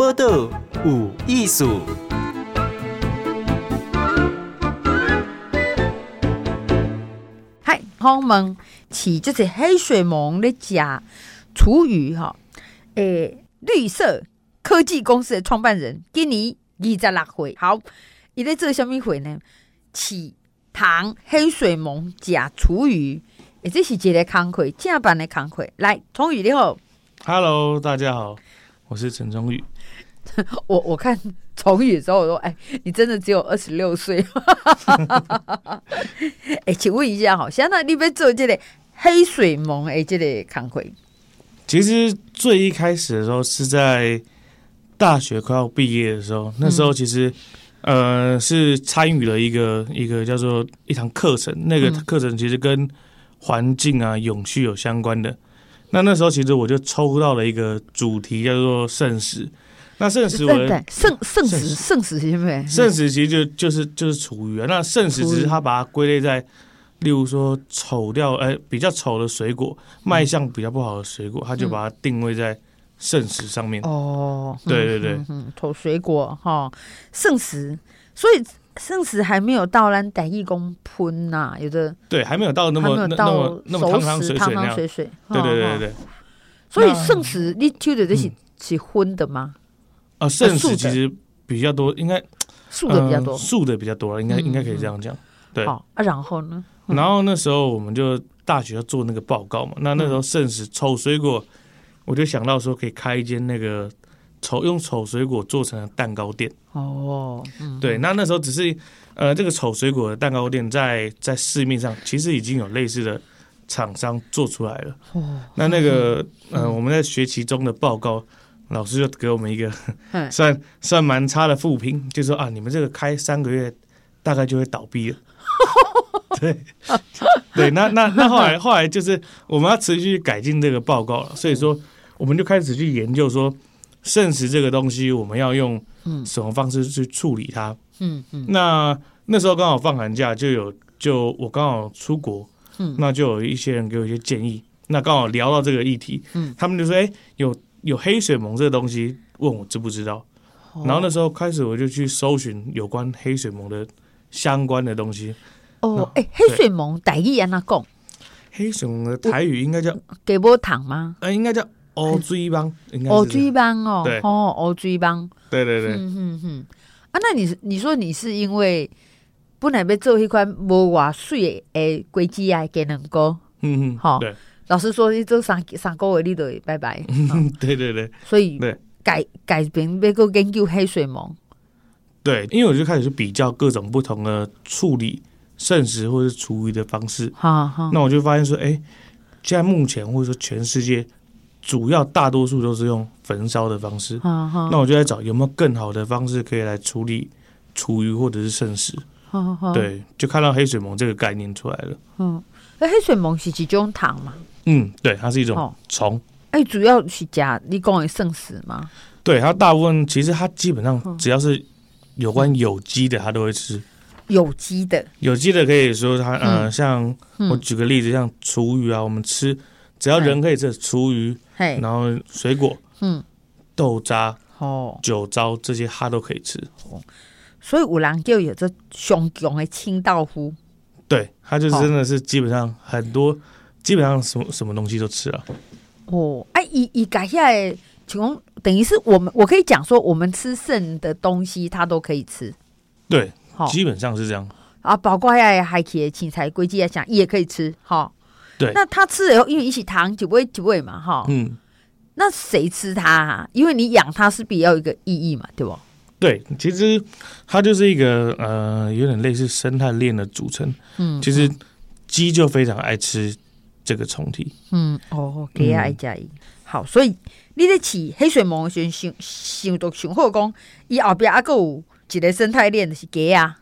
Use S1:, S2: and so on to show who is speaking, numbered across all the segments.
S1: 报道有艺术。
S2: 嗨，朋友们，起就是黑水虻的假厨余哈，诶，绿色科技公司的创办人今年二十六岁，好，伊咧做什么会呢？起糖黑水虻假厨余，诶，这是一个工课，正版的工课。来，崇宇你好
S3: ，Hello，大家好，我是陈忠宇。
S2: 我我看崇宇的时候，我说，哎，你真的只有二十六岁。哎，请问一下，好，现在你被做这个黑水盟哎，这个工课。
S3: 其实最一开始的时候是在大学快要毕业的时候，那时候其实、嗯、呃是参与了一个一个叫做一堂课程，那个课程其实跟环境啊永续有相关的。那那时候其实我就抽到了一个主题叫做剩食。那圣食文，
S2: 圣圣食圣食是什么？
S3: 剩食其实就就是就是厨余啊。那圣食只是他把它归类在，例如说丑掉哎、欸、比较丑的水果，卖相比较不好的水果，他就把它定位在圣食上面。哦，对对对，
S2: 嗯，丑水果哈，剩食，所以圣食还没有到咱台语讲喷呐，有的对，
S3: 还没有到那么那么那么汤汤水水那样。对对对对对，
S2: 所以圣食你抽的这是是荤的吗？
S3: 啊，剩食其实比较多，应该
S2: 素的比较多，
S3: 素的比较多，应该应该可以这样讲。对，
S2: 啊，然后呢？
S3: 然后那时候我们就大学要做那个报告嘛，那那时候剩食丑水果，我就想到说可以开一间那个丑用丑水果做成的蛋糕店。哦，对，那那时候只是呃，这个丑水果的蛋糕店在在市面上其实已经有类似的厂商做出来了。哦，那那个呃，我们在学期中的报告。老师就给我们一个 算算蛮差的负评，就说啊，你们这个开三个月，大概就会倒闭了。对对，那那那后来后来就是我们要持续改进这个报告了，所以说我们就开始去研究说，剩食这个东西我们要用什么方式去处理它。嗯嗯。那那时候刚好放寒假，就有就我刚好出国，那就有一些人给我一些建议，那刚好聊到这个议题，他们就说，哎，有。有黑水虻这个东西，问我知不知道？然后那时候开始我就去搜寻有关黑水虻的相关的东西。
S2: 哦，哎，黑水虻台语安那讲？
S3: 黑水虻的台语应该叫
S2: 给波糖吗？
S3: 呃，应该叫乌水虻，
S2: 乌水虻哦，对，哦，乌水虻，
S3: 对对对，
S2: 嗯嗯嗯。啊，那你你说你是因为本来要做一款无偌水的果子啊，给能够，嗯嗯，好，对。老师说：“你做三三个月，你都拜拜。”
S3: 对对对，
S2: 所以改改变要个研究黑水虻。
S3: 对，因为我就开始去比较各种不同的处理剩食或是厨余的方式。好，好，那我就发现说，哎，现在目前或者说全世界主要大多数都是用焚烧的方式。好，好，那我就在找有没有更好的方式可以来处理厨余或者是剩食。好，好，对，就看到黑水虻这个概念出来了。
S2: 嗯，那黑水虻是几种糖嘛？
S3: 嗯，对，它是一种虫。
S2: 哎、哦，主要是加你讲的圣食吗？
S3: 对，它大部分其实它基本上只要是有关有机的，它都会吃。
S2: 有机的，
S3: 有机的可以说它呃，嗯、像我举个例子，像厨余啊，我们吃只要人可以吃厨余，嘿然后水果，嗯，豆渣，哦，酒糟这些它都可以吃。哦，
S2: 所以五郎就有这上强的清道夫。
S3: 对，它就是真的是基本上很多。基本上什么什么东西都吃了。
S2: 哦，哎、啊，一一改下来，请问等于是我们，我可以讲说，我们吃剩的东西，它都可以吃。
S3: 对，好、哦，基本上是这样。
S2: 啊，包括呀，海茄、青菜、龟鸡来讲，也可以吃。哈、哦，
S3: 对。
S2: 那他吃了以后，因为一起糖就不会就不会嘛，哈、哦。嗯。那谁吃它、啊？因为你养它是比较有一个意义嘛，对不？
S3: 对，其实它就是一个呃，有点类似生态链的组成。嗯。其实鸡就非常爱吃。这个虫体，
S2: 嗯，哦，给啊，一加一，好，所以你在起黑水虻先想想到想好讲，伊后边还有一个生态链的是鸡啊。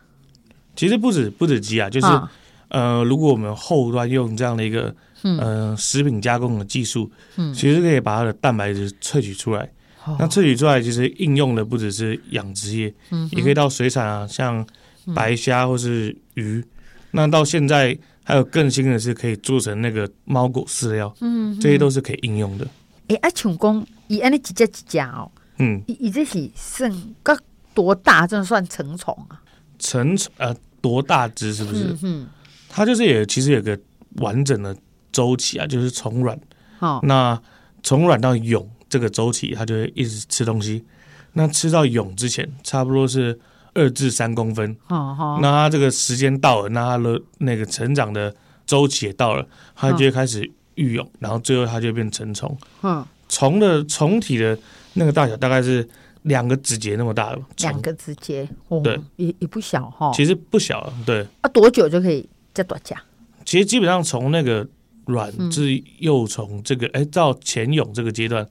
S3: 其实不止不止鸡啊，就是、啊、呃，如果我们后端用这样的一个、嗯、呃食品加工的技术，嗯，其实可以把它的蛋白质萃取出来。嗯、那萃取出来，其实应用的不只是养殖业，嗯，也可以到水产啊，像白虾或是鱼。嗯、那到现在。还有更新的是可以做成那个猫狗饲料，嗯，这些都是可以应用的。
S2: 哎，啊，像讲，伊安尼一只一只哦，
S3: 嗯，
S2: 你你这是剩个多大？这算成虫啊？
S3: 成虫呃多大只是不是？
S2: 嗯，
S3: 它就是也其实有个完整的周期啊，就是从卵，
S2: 哦，
S3: 那从卵到蛹这个周期，它就会一直吃东西。那吃到蛹之前，差不多是二至三公分。
S2: 好好，
S3: 那它这个时间到了，那它的那个成长的周期也到了，它就会开始育蛹，然后最后它就变成虫。
S2: 嗯，
S3: 虫的虫体的那个大小大概是两个指节那么大，
S2: 两个指节，哦，
S3: 对，
S2: 也也不小哈。
S3: 其实不小了，对。
S2: 啊，多久就可以再多加？
S3: 其实基本上从那个卵至幼虫这个，哎、嗯，到前蛹这个阶段，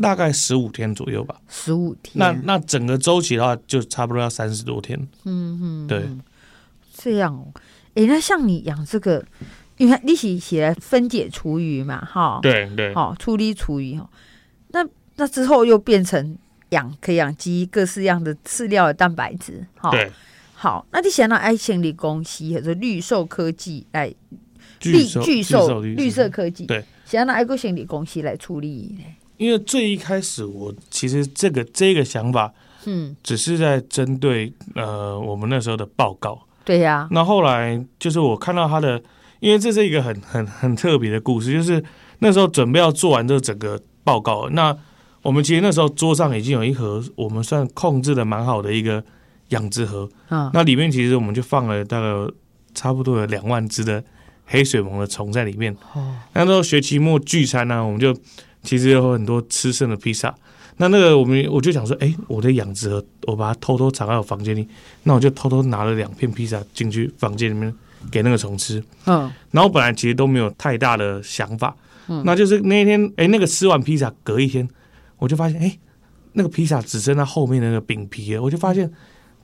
S3: 大概十五天左右吧。
S2: 十五天。
S3: 那那整个周期的话，就差不多要三十多天。
S2: 嗯嗯，
S3: 对。
S2: 这样哦，哎，那像你养这个，因为你是写来分解厨余嘛，哈。
S3: 对对。
S2: 好，处理厨余哈。那那之后又变成养可以养鸡，各式样的饲料的蛋白质。哈。
S3: 对。
S2: 好，那你想到爱心理公司或者绿兽科技来，绿巨兽绿色科技，
S3: 对，
S2: 想到爱国心理公司来处理呢？
S3: 因为最一开始我其实这个这个想法，嗯，只是在针对呃我们那时候的报告，
S2: 对呀、啊。
S3: 那后来就是我看到他的，因为这是一个很很很特别的故事，就是那时候准备要做完这整个报告，那我们其实那时候桌上已经有一盒我们算控制的蛮好的一个。养殖盒，嗯，那里面其实我们就放了大概差不多有两万只的黑水虻的虫在里面。哦，那时候学期末聚餐呢、啊，我们就其实有很多吃剩的披萨。那那个我们我就想说，哎、欸，我的养殖盒，我把它偷偷藏在我房间里。那我就偷偷拿了两片披萨进去房间里面给那个虫吃。嗯，然后本来其实都没有太大的想法。嗯，那就是那一天，哎、欸，那个吃完披萨隔一天，我就发现，哎、欸，那个披萨只剩它后面那个饼皮了，我就发现。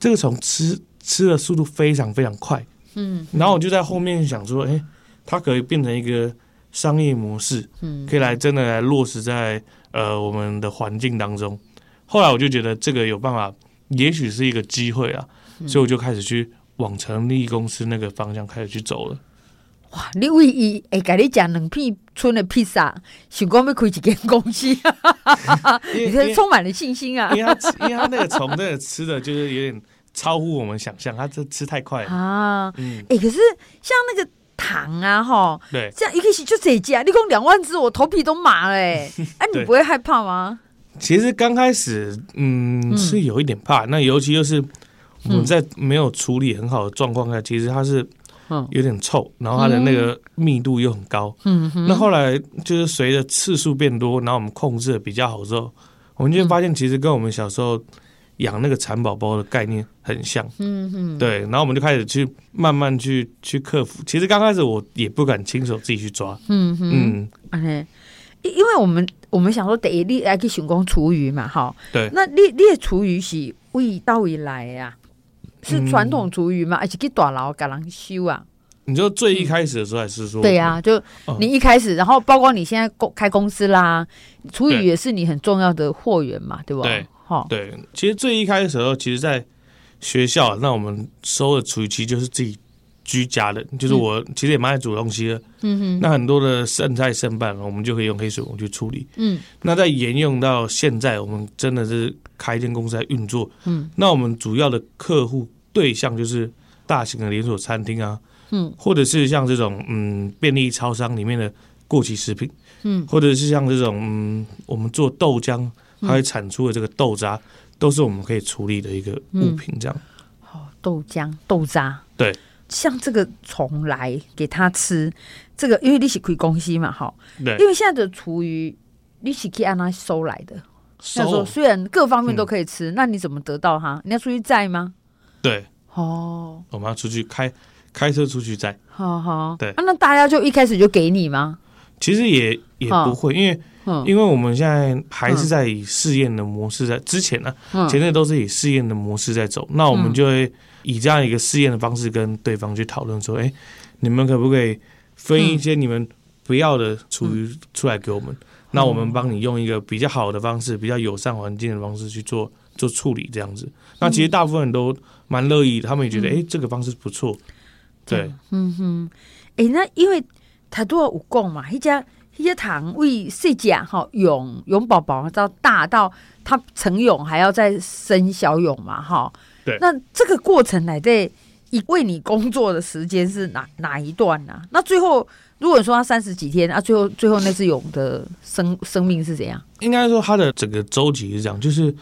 S3: 这个虫吃吃的速度非常非常快，嗯，然后我就在后面想说，哎，它可以变成一个商业模式，嗯，可以来真的来落实在呃我们的环境当中。后来我就觉得这个有办法，也许是一个机会啊，所以我就开始去往成立公司那个方向开始去走了。
S2: 哇，你为伊会给你讲两片村的披萨，想讲要开一间公司，你是充满了信心啊！
S3: 因为他，因为他那个虫那个吃的就是有点超乎我们想象，他这吃太快了
S2: 啊！嗯，哎、欸，可是像那个糖啊，哈，
S3: 对，
S2: 这样一开始就这家，你讲两万只，我头皮都麻了，哎，哎，你不会害怕吗？
S3: 其实刚开始，嗯，是有一点怕，嗯、那尤其就是我们在没有处理很好的状况下，其实它是。有点臭，然后它的那个密度又很高。嗯，那后来就是随着次数变多，然后我们控制的比较好之后，我们就发现其实跟我们小时候养那个蚕宝宝的概念很像。嗯嗯，对，然后我们就开始去慢慢去去克服。其实刚开始我也不敢亲手自己去抓。嗯嗯
S2: ，OK，因因为我们我们想说得你来去选工厨余嘛，哈。
S3: 对，
S2: 那你你的厨余是为到以来呀？是传统厨余吗？而且给大佬给人修啊？
S3: 你就最一开始的时候还是说？
S2: 对呀、啊，就你一开始，然后包括你现在公开公司啦，厨余也是你很重要的货源嘛，对吧？
S3: 对，好，对。其实最一开始的时候，其实，在学校，那我们收的厨余其实就是自己居家的，就是我其实也蛮爱煮东西的。嗯哼。那很多的剩菜剩饭，我们就可以用黑水虻去处理。嗯。那再沿用到现在，我们真的是开一间公司来运作。嗯。那我们主要的客户对象就是大型的连锁餐厅啊。嗯，或者是像这种嗯便利超商里面的过期食品，嗯，或者是像这种嗯我们做豆浆，它会产出的这个豆渣，嗯，都是我们可以处理的一个物品。这样，
S2: 好，豆浆豆渣，
S3: 对，像
S2: 这个虫来给它吃，这个因为你是开公司嘛，哈，
S3: 对，
S2: 因为现在的厨余你是可以按它收来的，收，说虽然各方面都可以吃，嗯，那你怎么得到它？你要出去摘吗？
S3: 对，
S2: 哦，
S3: 我们要出去开。开车出去摘，
S2: 好好
S3: 对、
S2: 啊。那大家就一开始就给你吗？
S3: 其实也也不会，因为因为我们现在还是在以试验的模式在之前呢、啊，前面都是以试验的模式在走。那我们就会以这样一个试验的方式跟对方去讨论说：“哎，你们可不可以分一些你们不要的厨余出来给我们？那我们帮你用一个比较好的方式，比较友善环境的方式去做做处理，这样子。那其实大部分人都蛮乐意，他们也觉得哎，这个方式不错。”对，嗯
S2: 哼，哎、欸，那因为他都要有讲嘛，一家一些糖为细甲哈蛹蛹宝宝到大到它成蛹还要再生小蛹嘛哈。
S3: 对。
S2: 那这个过程来对，一为你工作的时间是哪哪一段呢、啊？那最后如果说它三十几天啊，最后最后那只蛹的生生命是怎样？
S3: 应该说它的整个周期是这样，就是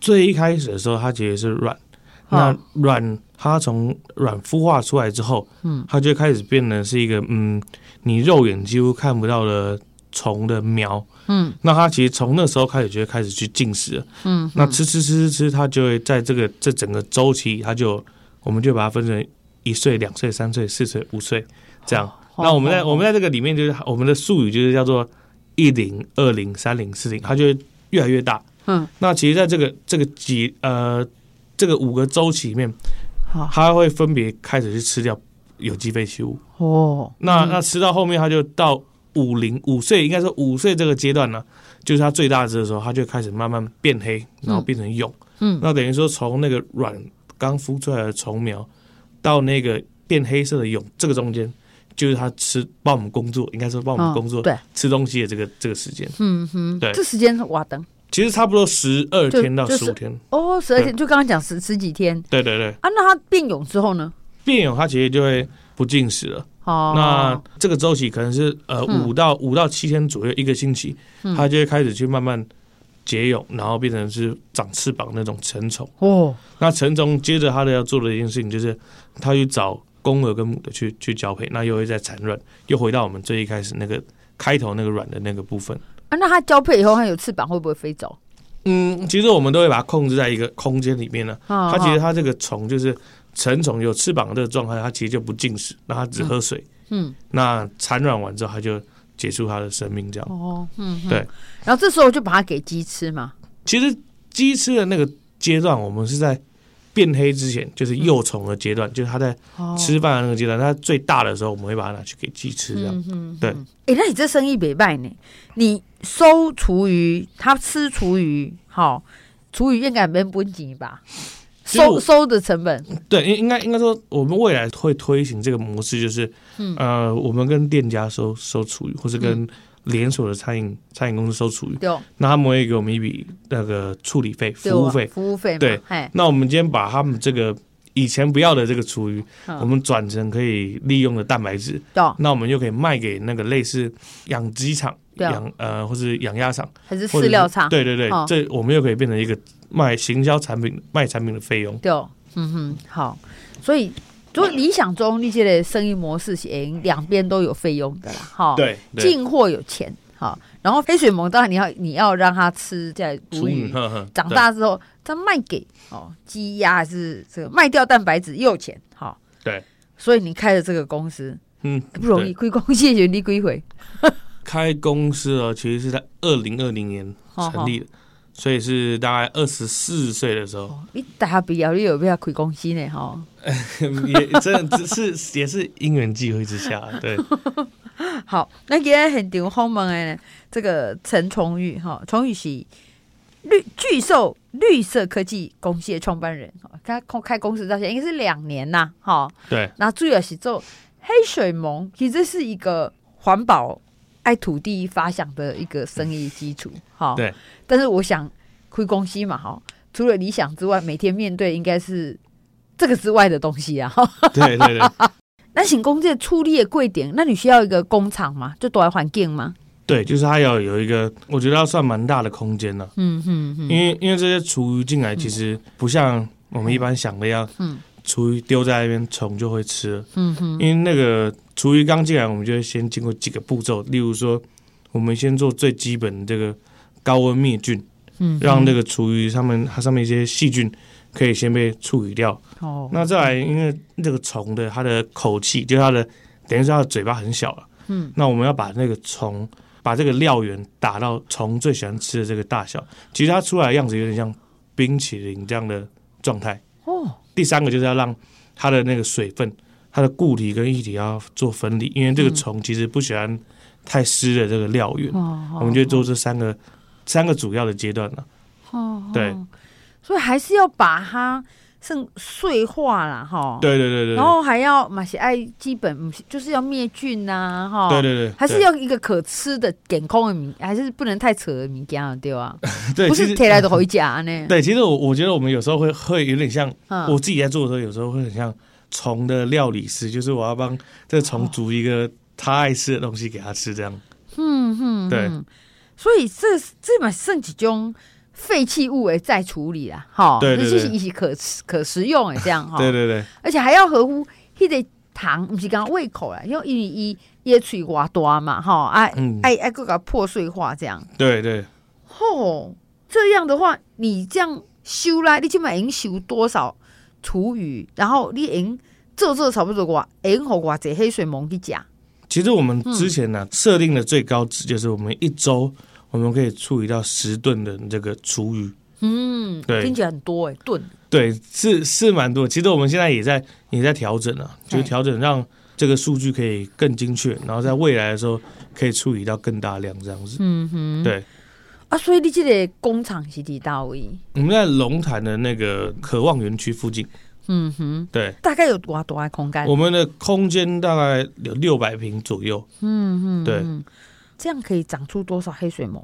S3: 最一开始的时候，它其实是卵，那卵它从卵孵化出来之后，嗯，它就开始变得是一个嗯，你肉眼几乎看不到的虫的苗，嗯，那它其实从那时候开始就会开始去进食了，嗯，那吃吃吃吃吃，它就会在这个这整个周期，它就我们就把它分成一岁、两岁、三岁、四岁、五岁这样。那我们在我们在这个里面，就是我们的术语就是叫做。一零、二零、三零、四零，它就会越来越大。嗯，那其实在这个这个几呃这个五个周期里面，它会分别开始去吃掉有机废弃物。哦，那那吃到后面，他就到五零五岁，应该说五岁这个阶段呢，就是他最大只的时候，他就开始慢慢变黑，然后变成蛹。嗯，那等于说从那个卵刚孵出来的虫苗到那个变黑色的蛹，这个中间。就是他吃帮我们工作，应该说帮我们工作，哦、对，吃东西的这个这个时间，嗯哼，对，这
S2: 时间是瓦登，
S3: 其实差不多十二天到十五天，
S2: 哦，十二天，就刚刚讲十十几天，
S3: 对对对，
S2: 啊，那它变蛹之后呢？
S3: 变蛹它其实就会不进食了，哦，那这个周期可能是呃五到五到七天左右，一个星期，它就会开始去慢慢结蛹，然后变成是长翅膀那种成虫，哦，那成虫接着它的要做的一件事情就是，它去找。公的跟母的去去交配，那又会再产卵，又回到我们最一开始那个开头那个卵的那个部分。
S2: 啊，那它交配以后，它有翅膀会不会飞走？
S3: 嗯，其实我们都会把它控制在一个空间里面呢。它其实它这个虫就是成虫有翅膀的这个状态，它其实就不进食，那它只喝水。嗯，那产卵完之后，它就结束它的生命，这样。哦，嗯，对。
S2: 然后这时候就把它给鸡吃嘛。
S3: 其实鸡吃的那个阶段，我们是在。变黑之前就是幼虫的阶段，嗯、就是它在吃饭的那个阶段。它最大的时候，我们会把它拿去给鸡吃，这样。嗯嗯、对，
S2: 哎、欸，那你这生意没卖呢？你收厨余，它吃厨余，好，厨余应该没本钱吧？收收的成本，
S3: 对，应应该应该说，我们未来会推行这个模式，就是，嗯、呃，我们跟店家收收厨余，或是跟。连锁的餐饮餐饮公司收厨余，那他们会给我们一笔那个处理费、服务费、
S2: 服务费。
S3: 对，那我们今天把他们这个以前不要的这个厨余，我们转成可以利用的蛋白质，那我们又可以卖给那个类似养鸡场、养呃或是养鸭场，
S2: 还是饲料厂？
S3: 对对对，这我们又可以变成一个卖行销产品、卖产品的费用。
S2: 对，嗯哼，好，所以。如果理想中那些的生意模式，型两边都有费用的啦，哈。对，进货有钱，哈。然后黑水虻当然你要你要让它吃在厨余，长大之后再卖给哦鸡鸭还是这个卖掉蛋白质又有钱，哈。
S3: 对，
S2: 所以你开了这个公司，嗯，不容易，亏公谢谢你归回。
S3: 开公司哦，其实是在二零二零年成立的。所以是大概二十四岁的时候，
S2: 你大学毕业你有必要开公司呢？哈，
S3: 也真的只是也是因缘际会之下，对。
S2: 好，那今天很丢后门哎，这个陈崇宇哈，崇宇是绿巨兽绿色科技公司的创办人，他开公司到现在应该是两年呐，哈。
S3: 对。
S2: 那主要是做黑水盟，其实是一个环保。爱土地发想的一个生意基础，哈，对。但是我想亏公司嘛，哈，除了理想之外，每天面对应该是这个之外的东西啊。
S3: 对对对。
S2: 那请工这出力的贵点，那你需要一个工厂吗？就多来环境吗？
S3: 对，就是它要有一个，我觉得要算蛮大的空间了。嗯嗯嗯。因为因为这些厨余进来，其实不像我们一般想的要，嗯，厨余丢在那边，虫就会吃了。嗯哼。因为那个。厨余刚进来，我们就会先经过几个步骤，例如说，我们先做最基本的这个高温灭菌，嗯，让那个厨余上面它上面一些细菌可以先被处理掉。哦，那再来，因为这个虫的它的口气，就是它的等于说它的嘴巴很小了，嗯，那我们要把那个虫把这个料源打到虫最喜欢吃的这个大小，其实它出来的样子有点像冰淇淋这样的状态。哦，第三个就是要让它的那个水分。它的固体跟液体要做分离，因为这个虫其实不喜欢太湿的这个料源，嗯、我们就做这三个、哦、三个主要的阶段了。哦，对，
S2: 所以还是要把它剩碎化啦，哈。
S3: 对对对对。
S2: 然后还要马是爱基本，就是要灭菌呐，哈。
S3: 对对对。
S2: 还是要一个可吃的健康的米，还是不能太扯的米羹，对吧？
S3: 对，
S2: 不是贴来的回家呢。
S3: 对，其实我我觉得我们有时候会会有点像，我自己在做的时候，有时候会很像虫的料理师，就是我要帮这个虫煮一个他爱吃的东西给他吃，这样。嗯嗯。对。
S2: 所以这这嘛剩几种。废弃物诶，再处理啦，哈，这就是一些可可食用诶，这样哈，
S3: 对对对，
S2: 而且还要合乎迄个糖，不是刚刚胃口啦，因为因为伊也嘴瓜大嘛，哈，爱爱爱个个破碎化这样，
S3: 对对，
S2: 吼，这样的话，你这样收来，你起码已经收多少厨余，然后你已经做做差不多话，已经好寡这黑水虻去讲。
S3: 其实我们之前呢设定的最高值就是我们一周。我们可以处理到十吨的这个厨余，
S2: 嗯，对，听起来很多哎，吨，
S3: 对，是是蛮多。其实我们现在也在也在调整啊，就是调整让这个数据可以更精确，然后在未来的时候可以处理到更大量这样子。嗯哼，对。
S2: 啊，所以你这个工厂是几大位？
S3: 我们在龙潭的那个渴望园区附近。嗯哼，对。
S2: 大概有多大多少空间？
S3: 我们的空间大概有六百平左右。嗯哼，对。
S2: 这样可以长出多少黑水虻？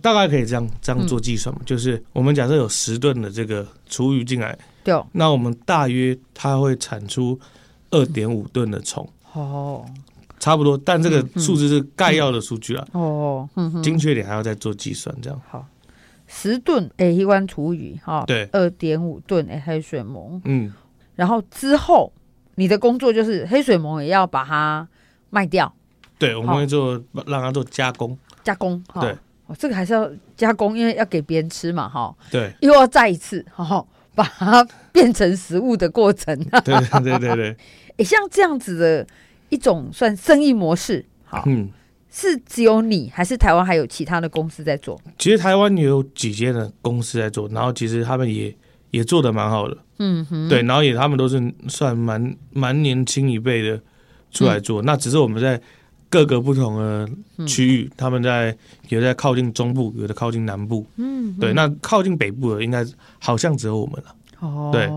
S3: 大概可以这样这样做计算嘛？嗯、就是我们假设有十吨的这个厨余进来，对，那我们大约它会产出二点五吨的虫。哦，差不多，但这个数字是概要的数据啊。哦，精确点还要再做计算，这样。
S2: 好，十吨诶，一罐厨余哈，对，二点五吨诶，黑水虻。嗯，然后之后你的工作就是黑水虻也要把它卖掉。
S3: 对，我们会做让它做加工，
S2: 加工。对，
S3: 哦，
S2: 这个还是要加工，因为要给别人吃嘛，哈。
S3: 对，
S2: 又要再一次，哈，把它变成食物的过程。
S3: 对对对对。
S2: 哎，像这样子的一种算生意模式，好，嗯，是只有你，还是台湾还有其他的公司在做？
S3: 其实台湾也有几间的公司在做，然后其实他们也也做的蛮好的。嗯哼。对，然后也他们都是算蛮蛮年轻一辈的出来做，那只是我们在。各个不同的区域，他们在有在靠近中部，有的靠近南部。嗯，对，那靠近北部的应该好像只有我们了。哦，对。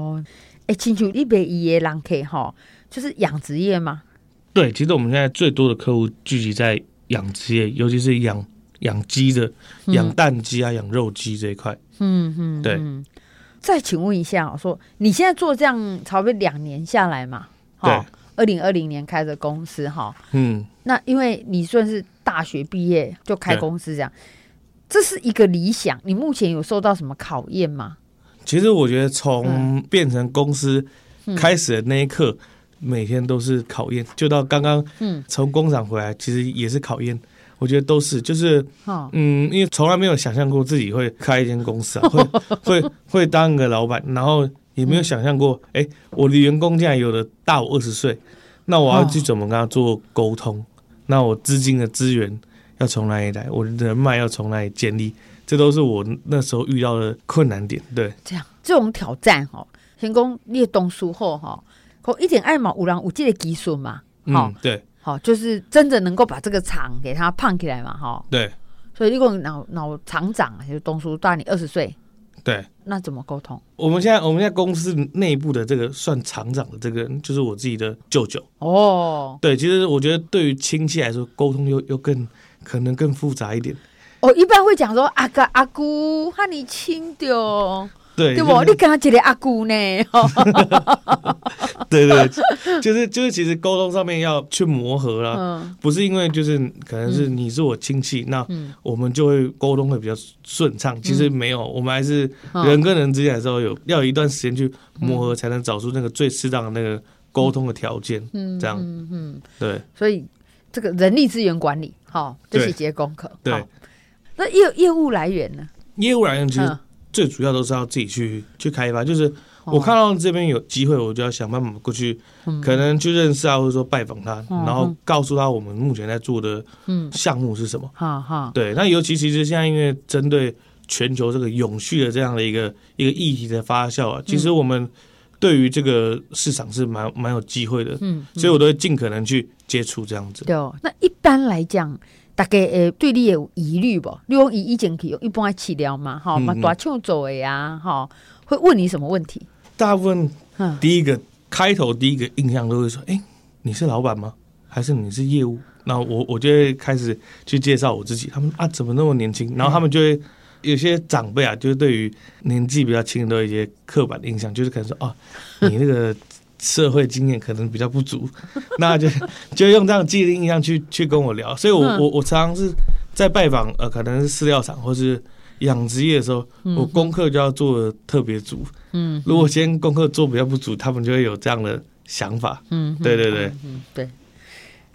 S2: 哎，清楚，你北一的人客哈，就是养殖业吗？
S3: 对，其实我们现在最多的客户聚集在养殖业，尤其是养养鸡的，养蛋鸡啊，养肉鸡这一块。嗯嗯，对。
S2: 再请问一下，我说你现在做这样差不多两年下来嘛？
S3: 对。
S2: 二零二零年开的公司哈，嗯，那因为你算是大学毕业就开公司这样，这是一个理想。你目前有受到什么考验吗？
S3: 其实我觉得从变成公司开始的那一刻，每天都是考验。就到刚刚嗯从工厂回来，其实也是考验。我觉得都是，就是嗯，因为从来没有想象过自己会开一间公司啊，会 会会当个老板，然后。也没有想象过，哎、欸，我的员工竟然有的大我二十岁，那我要去怎么跟他做沟通？哦、那我资金的资源要从哪里来？我的人脉要从哪里建立？这都是我那时候遇到的困难点。对，
S2: 这样这种挑战哈，成功列东书后哈，可一点爱嘛，五郎五 G 的技术嘛，
S3: 嗯，对，
S2: 好，就是真的能够把这个厂给他胖起来嘛，哈，
S3: 对，
S2: 所以你讲脑脑厂长就东叔大你二十岁。
S3: 对，
S2: 那怎么沟通？
S3: 我们现在我们现在公司内部的这个算厂长的这个人，就是我自己的舅舅。哦，对，其实我觉得对于亲戚来说，沟通又又更可能更复杂一点。
S2: 哦，一般会讲说阿哥阿姑和你亲的。
S3: 对，
S2: 对不？你跟他一个阿姑呢？
S3: 对，对对，就是就是，其实沟通上面要去磨合啦，嗯、不是因为就是可能是你是我亲戚，嗯、那我们就会沟通会比较顺畅。嗯、其实没有，我们还是人跟人之间的时候有要有一段时间去磨合，才能找出那个最适当的那个沟通的条件。嗯，这样，嗯嗯，对。
S2: 所以这个人力资源管理，好，这是节功课。
S3: 对，
S2: 那业业务来源呢？
S3: 业务来源其实。最主要都是要自己去去开发，就是我看到这边有机会，我就要想办法过去，可能去认识啊，或者说拜访他，然后告诉他我们目前在做的项目是什么。哈哈，对，那尤其其实现在因为针对全球这个永续的这样的一个一个议题的发酵啊，其实我们对于这个市场是蛮蛮有机会的。嗯，所以我都会尽可能去接触这样子。
S2: 对，那一般来讲。大概诶，对你有疑虑不？如果以以前可以用一般来治疗嘛？哈，嘛大厂做的呀，哈，会问你什么问题？
S3: 大部分第一个开头第一个印象都会说：“哎，你是老板吗？还是你是业务？”那我我就会开始去介绍我自己。他们啊，怎么那么年轻？然后他们就会有些长辈啊，就是对于年纪比较轻的都一些刻板印象，就是可能说：“哦，你那个社会经验可能比较不足。”那就就用这样既定印象去去跟我聊。所以我，我我我常常是在拜访呃，可能是饲料厂或是。养殖业的时候，我功课就要做的特别足。嗯，如果今天功课做比较不足，他们就会有这样的想法。嗯，对对对，
S2: 嗯对。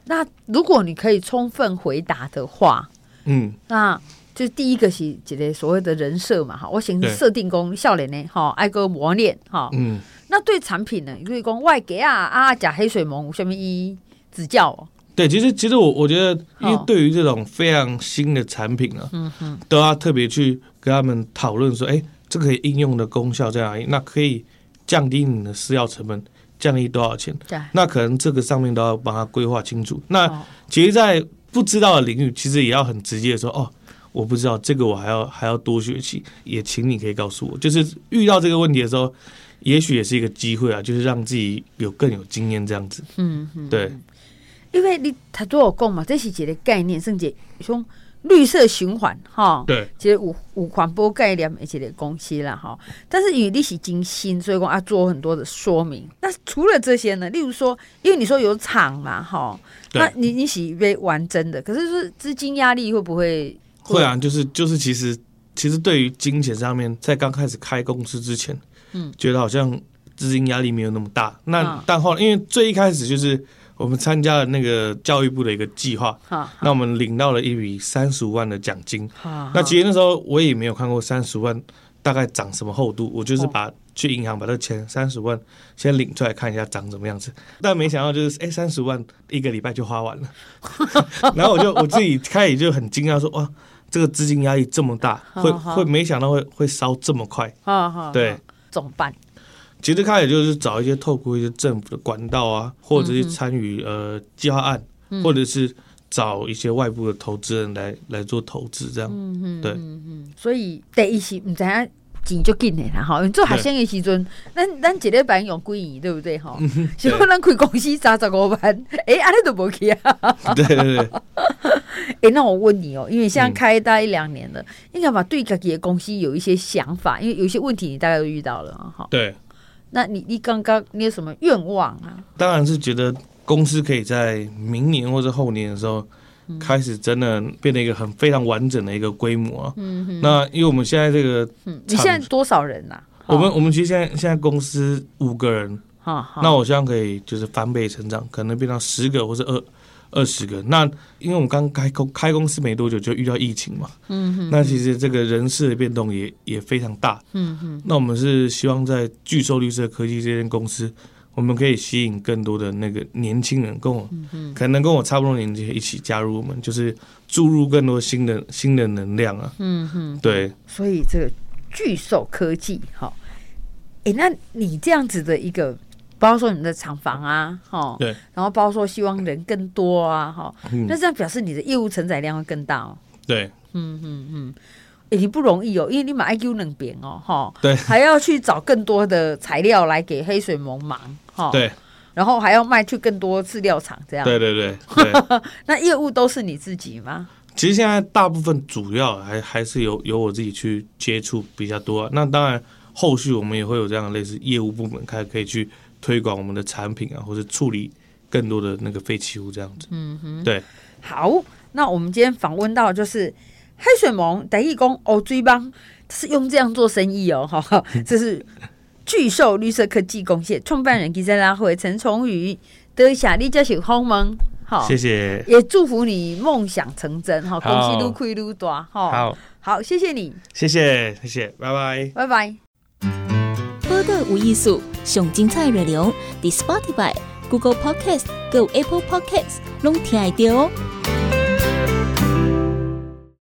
S2: 那如果你可以充分回答的话，嗯，那就第一个是这个所谓的人设嘛，哈，我先设定功笑脸呢，哈，爱个磨练，哈，嗯。那对产品呢，你可以讲外给啊啊，假黑水虻下面一指教。
S3: 对，其实其实我我觉得，因为对于这种非常新的产品啊，嗯哼，都要特别去跟他们讨论说，哎，这个可以应用的功效在哪里？那可以降低你的饲料成本，降低多少钱？对，那可能这个上面都要帮他规划清楚。那其实，在不知道的领域，其实也要很直接的说，哦，我不知道这个，我还要还要多学习，也请你可以告诉我，就是遇到这个问题的时候，也许也是一个机会啊，就是让自己有更有经验这样子。嗯嗯，对。
S2: 因为你他都有讲嘛，这是一个概念，甚至从绿色循环哈，对，其实五五环保概念的一个公司啦哈。但是因为你是精新，所以讲啊做很多的说明。那除了这些呢？例如说，因为你说有厂嘛哈，那你你是被完真的，可是说资金压力会不会？
S3: 会啊，就是就是，其实其实对于金钱上面，在刚开始开公司之前，嗯，觉得好像资金压力没有那么大。那、嗯、但后来因为最一开始就是。我们参加了那个教育部的一个计划，那我们领到了一笔三十五万的奖金。那其实那时候我也没有看过三十万大概长什么厚度，我就是把去银行把这钱三十万先领出来看一下长怎么样子。但没想到就是哎，三十万一个礼拜就花完了，然后我就我自己开始就很惊讶说哇，这个资金压力这么大，会会没想到会会烧这么快。对，
S2: 怎么办？
S3: 其实开始就是找一些透过一些政府的管道啊，或者是参与呃计划案，嗯、或者是找一些外部的投资人来来做投资，这样。嗯嗯，对。所
S2: 以第一是唔知影钱就紧的啦，哈。做学生的时阵，咱咱一个班用几亿，对不对？哈。结果咱开公司三十五万，哎，安尼都无去啊。
S3: 对对对。
S2: 哎，那我问你哦，因为现在开大一两年了，应该嘛对自己的公司有一些想法，因为有一些问题你大概都遇到了哈。
S3: 对。
S2: 那你你刚刚你有什么愿望啊？
S3: 当然是觉得公司可以在明年或者后年的时候，开始真的变得一个很非常完整的一个规模啊。嗯。那因为我们现在这个，
S2: 嗯，你现在多少人呐？
S3: 我们我们其实现在现在公司五个人。好，那我希望可以就是翻倍成长，可能变到十个或是二。二十个，那因为我们刚开公开公司没多久就遇到疫情嘛，嗯哼，那其实这个人事的变动也也非常大，嗯哼，那我们是希望在巨兽绿色科技这间公司，我们可以吸引更多的那个年轻人跟我，嗯，可能跟我差不多年纪一起加入我们，就是注入更多新的新的能量啊，嗯哼，对，
S2: 所以这个巨兽科技，哈，哎，那你这样子的一个。包括说你的厂房啊，哈，对，然后包括说希望人更多啊，哈，那这样表示你的业务承载量会更大哦。
S3: 对，
S2: 嗯嗯嗯，也、欸、不容易哦，因为你买 IQ 能变哦，哈，对，还要去找更多的材料来给黑水虻忙，哈，对，然后还要卖去更多饲料厂，这样，
S3: 对对对，对
S2: 那业务都是你自己吗？
S3: 其实现在大部分主要还还是由由我自己去接触比较多，啊，那当然后续我们也会有这样的类似业务部门，开可以去。推广我们的产品啊，或者处理更多的那个废弃物这样子。嗯哼，对。
S2: 好，那我们今天访问到就是黑水虻台语讲哦追帮，是用这样做生意哦，哈，这是巨兽绿色科技公司创办人，记者拉会陈崇宇，多谢你这是访问，好，
S3: 谢谢，
S2: 也祝福你梦想成真，哈，公司越开越大，哈，好，好，谢谢你，
S3: 谢谢，谢谢，拜拜，
S2: 拜拜。
S4: 播客无艺术，上精彩内容，伫 Spotify、Google Podcast、Go Apple Podcasts，拢听得到哦。